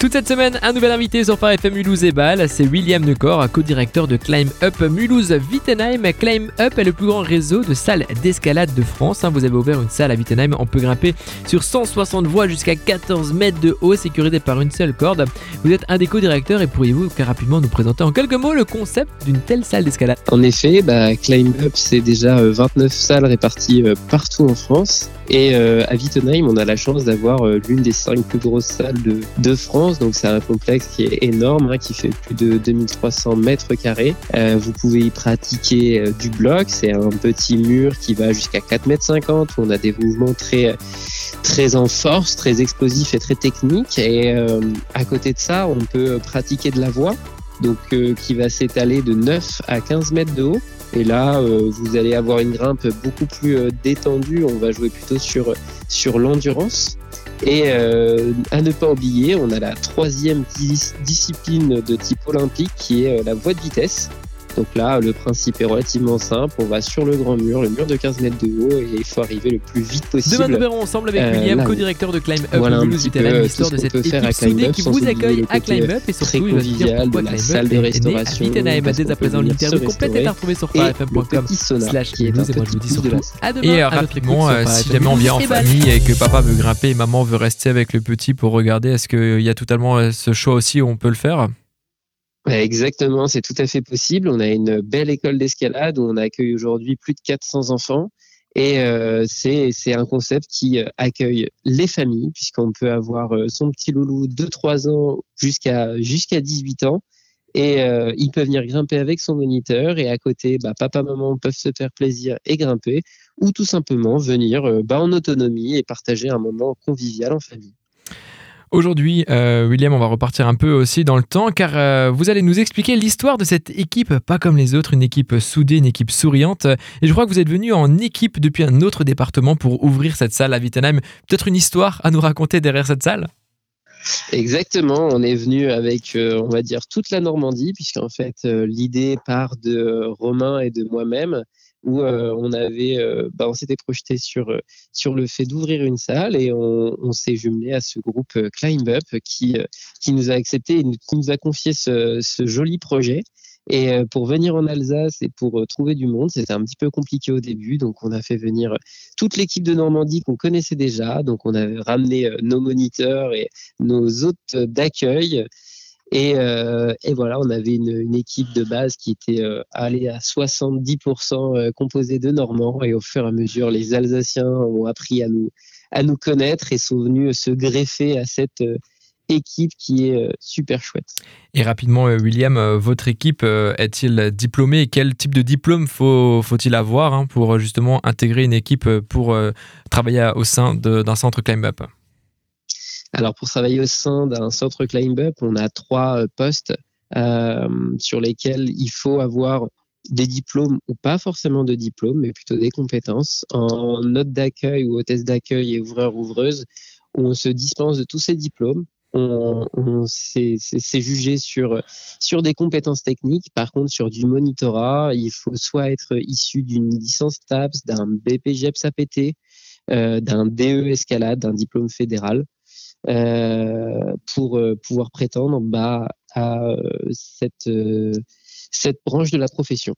Toute cette semaine, un nouvel invité sur Phare FM Mulhouse et Bâle, c'est William Necor, co-directeur de Climb Up Mulhouse Wittenheim. Climb Up est le plus grand réseau de salles d'escalade de France. Hein. Vous avez ouvert une salle à Wittenheim, on peut grimper sur 160 voies jusqu'à 14 mètres de haut, sécurisé par une seule corde. Vous êtes un des co-directeurs et pourriez-vous rapidement nous présenter en quelques mots le concept d'une telle salle d'escalade? En effet, bah, Climb Up, c'est déjà 29 euh, salles réparties euh, partout en France. Et euh, à Wittenheim, on a la chance d'avoir l'une des cinq plus grosses salles de France donc c'est un complexe qui est énorme, hein, qui fait plus de 2300 mètres carrés. Euh, vous pouvez y pratiquer euh, du bloc, c'est un petit mur qui va jusqu'à 4 mètres 50 où on a des mouvements très très en force, très explosifs et très techniques. Et euh, à côté de ça, on peut pratiquer de la voie, donc qui va s'étaler de 9 à 15 mètres de haut. Et là, vous allez avoir une grimpe beaucoup plus détendue. On va jouer plutôt sur sur l'endurance. Et euh, à ne pas oublier, on a la troisième discipline de type olympique qui est euh, la voie de vitesse. Donc là, le principe est relativement simple. On va sur le grand mur, le mur de 15 mètres de haut, et il faut arriver le plus vite possible. Demain, nous verrons ensemble avec euh, William, co-directeur de Climb Up, voilà l'histoire de cette équipe soudée qui vous accueille à Climb Up et surtout il va se dire pourquoi Climb salle de restauration. Dès à présent l'interview complète est à retrouver sur farfm.com slash et moi je vous dis surtout à demain. Et rapidement, si jamais on vient en famille et que papa veut grimper et maman veut rester avec le petit pour regarder, est-ce qu'il y a totalement ce choix aussi où on peut le faire? Exactement, c'est tout à fait possible. On a une belle école d'escalade où on accueille aujourd'hui plus de 400 enfants. Et euh, c'est un concept qui euh, accueille les familles, puisqu'on peut avoir euh, son petit loulou de 3 ans jusqu'à jusqu'à 18 ans. Et euh, il peut venir grimper avec son moniteur. Et à côté, bah, papa, maman peuvent se faire plaisir et grimper. Ou tout simplement venir bah, en autonomie et partager un moment convivial en famille. Aujourd'hui, euh, William, on va repartir un peu aussi dans le temps car euh, vous allez nous expliquer l'histoire de cette équipe, pas comme les autres, une équipe soudée, une équipe souriante. Et je crois que vous êtes venu en équipe depuis un autre département pour ouvrir cette salle à Wittenheim. Peut-être une histoire à nous raconter derrière cette salle? Exactement, on est venu avec, euh, on va dire, toute la Normandie, puisqu'en fait, l'idée part de Romain et de moi-même où euh, on avait, euh, bah, on s'était projeté sur euh, sur le fait d'ouvrir une salle et on, on s'est jumelé à ce groupe Climb Up qui qui nous a accepté et qui nous a confié ce, ce joli projet. Et pour venir en Alsace et pour trouver du monde, c'était un petit peu compliqué au début. Donc, on a fait venir toute l'équipe de Normandie qu'on connaissait déjà. Donc, on avait ramené nos moniteurs et nos hôtes d'accueil. Et, euh, et, voilà, on avait une, équipe de base qui était euh, allée à 70% euh, composée de Normands. Et au fur et à mesure, les Alsaciens ont appris à nous, à nous connaître et sont venus se greffer à cette équipe qui est super chouette. Et rapidement, William, votre équipe est-il diplômée quel type de diplôme faut, faut-il avoir hein, pour justement intégrer une équipe pour travailler au sein d'un centre Climb Up? Alors pour travailler au sein d'un centre climb up, on a trois euh, postes euh, sur lesquels il faut avoir des diplômes ou pas forcément de diplômes, mais plutôt des compétences. En note d'accueil ou hôtesse d'accueil et ouvreur-ouvreuse, on se dispense de tous ces diplômes. On, c'est jugé sur sur des compétences techniques. Par contre, sur du monitorat, il faut soit être issu d'une licence TAPS, d'un BPGEPS APT, euh, d'un DE escalade, d'un diplôme fédéral. Euh, pour euh, pouvoir prétendre bah, à euh, cette, cette branche de la profession.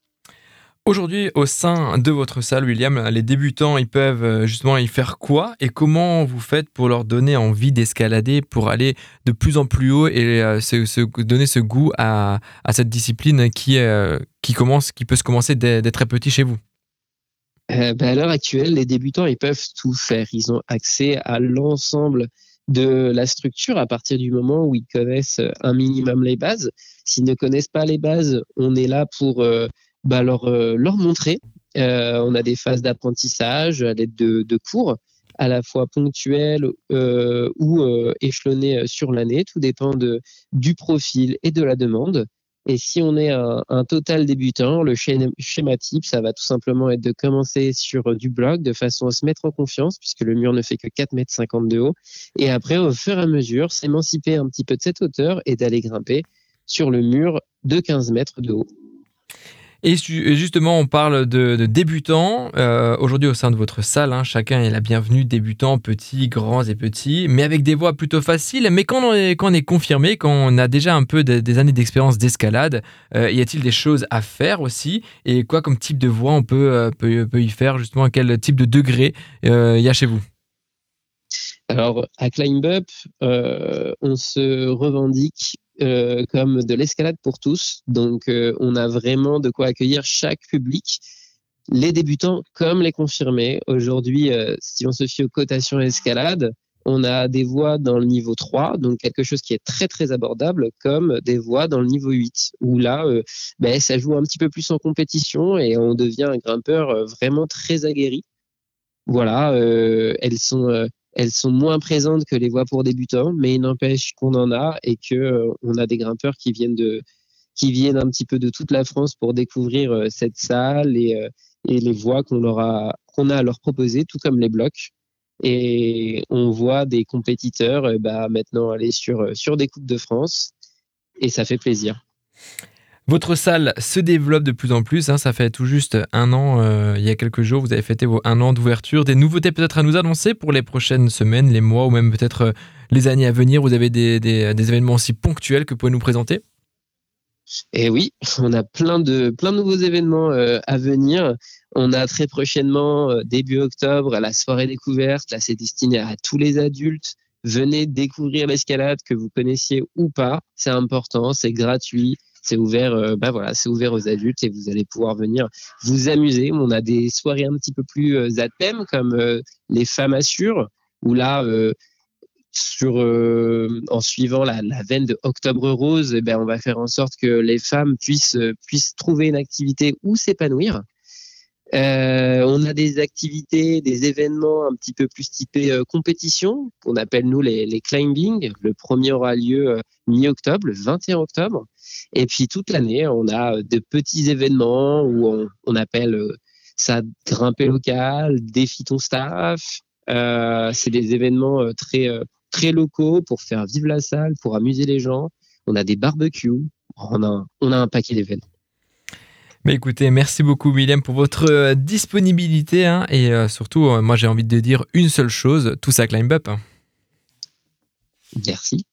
Aujourd'hui, au sein de votre salle, William, les débutants, ils peuvent justement y faire quoi? Et comment vous faites pour leur donner envie d'escalader, pour aller de plus en plus haut et se, donner ce goût à, à cette discipline qui, qui, commence, qui peut se commencer dès, très petit chez vous? Ben, À l'heure actuelle, les débutants, ils peuvent tout faire. Ils ont accès à l'ensemble de la structure à partir du moment où ils connaissent un minimum les bases. S'ils ne connaissent pas les bases, on est là pour euh, bah, leur, euh, leur montrer. Euh, on a des phases d'apprentissage à l'aide de, de, cours à la fois ponctuels ou échelonnés sur l'année. Tout dépend de, du profil et de la demande. Et si on est un, un, total débutant, le schéma type, ça va tout simplement être de commencer sur du bloc de façon à se mettre en confiance, puisque le mur ne fait que 4 mètres 50 de haut. Et après, au fur et à mesure, s'émanciper un petit peu de cette hauteur et d'aller grimper sur le mur de 15 mètres de haut. Et, justement, on parle de, débutants. Euh, aujourd'hui, au sein de votre salle, hein, chacun est la bienvenue, débutants, petits, grands et petits, mais avec des voix plutôt faciles. Mais quand on est, confirmé, quand on a déjà un peu des années d'expérience d'escalade, euh, y a-t-il des choses à faire aussi? Et quoi comme type de voix on peut, euh, peut, peut y faire Justement, quel type de degré il y a chez vous? Alors, à Climb Up, on se revendique euh, comme de l'escalade pour tous. Donc, euh, on a vraiment de quoi accueillir chaque public, les débutants comme les confirmés. Aujourd'hui, euh, si on se fie aux cotations escalade, on a des voies dans le niveau 3, donc quelque chose qui est très très abordable, comme des voies dans le niveau 8, où là, ben, ça joue un petit peu plus en compétition et on devient un grimpeur vraiment très aguerri. Voilà, elles sont elles sont moins présentes que les voies pour débutants, mais il n'empêche qu'on en a et que euh, on a des grimpeurs qui viennent de qui viennent un petit peu de toute la France pour découvrir euh, cette salle et, euh, et les voies qu'on leur a qu'on a à leur proposer, tout comme les blocs. Et on voit des compétiteurs bah, maintenant aller sur sur des coupes de France et ça fait plaisir. Votre salle se développe de plus en plus. Hein. ça fait tout juste un an, euh, il y a quelques jours, vous avez fêté un an d'ouverture. Des nouveautés peut-être à nous annoncer pour les prochaines semaines, les mois ou même peut-être euh, les années à venir? Vous avez des, événements aussi ponctuels que vous pouvez nous présenter? Eh oui, on a plein de, nouveaux événements euh, à venir. On a très prochainement, début octobre, la soirée découverte. Là, c'est destiné à tous les adultes. Venez découvrir l'escalade que vous connaissiez ou pas. C'est important, c'est gratuit c'est ouvert, euh, bah voilà, c'est ouvert aux adultes et vous allez pouvoir venir vous amuser. On a des soirées un petit peu plus euh, à thème comme euh, les femmes assurent, où là, sur en suivant la, veine de Octobre Rose, eh ben on va faire en sorte que les femmes puissent puissent trouver une activité où s'épanouir. Euh, on a des activités, des événements un petit peu plus typés compétition, qu'on appelle nous les, les climbing. Le premier aura lieu mi-octobre, le 21 octobre. Et puis toute l'année, on a de petits événements où on, appelle euh, ça grimper local, défi ton staff. Euh, c'est des événements euh, très très locaux pour faire vivre la salle, pour amuser les gens. On a des barbecues. On a, on a un paquet d'événements. Mais écoutez, merci beaucoup William pour votre disponibilité hein, et surtout, moi j'ai envie de dire une seule chose, tout ça climb up. Merci.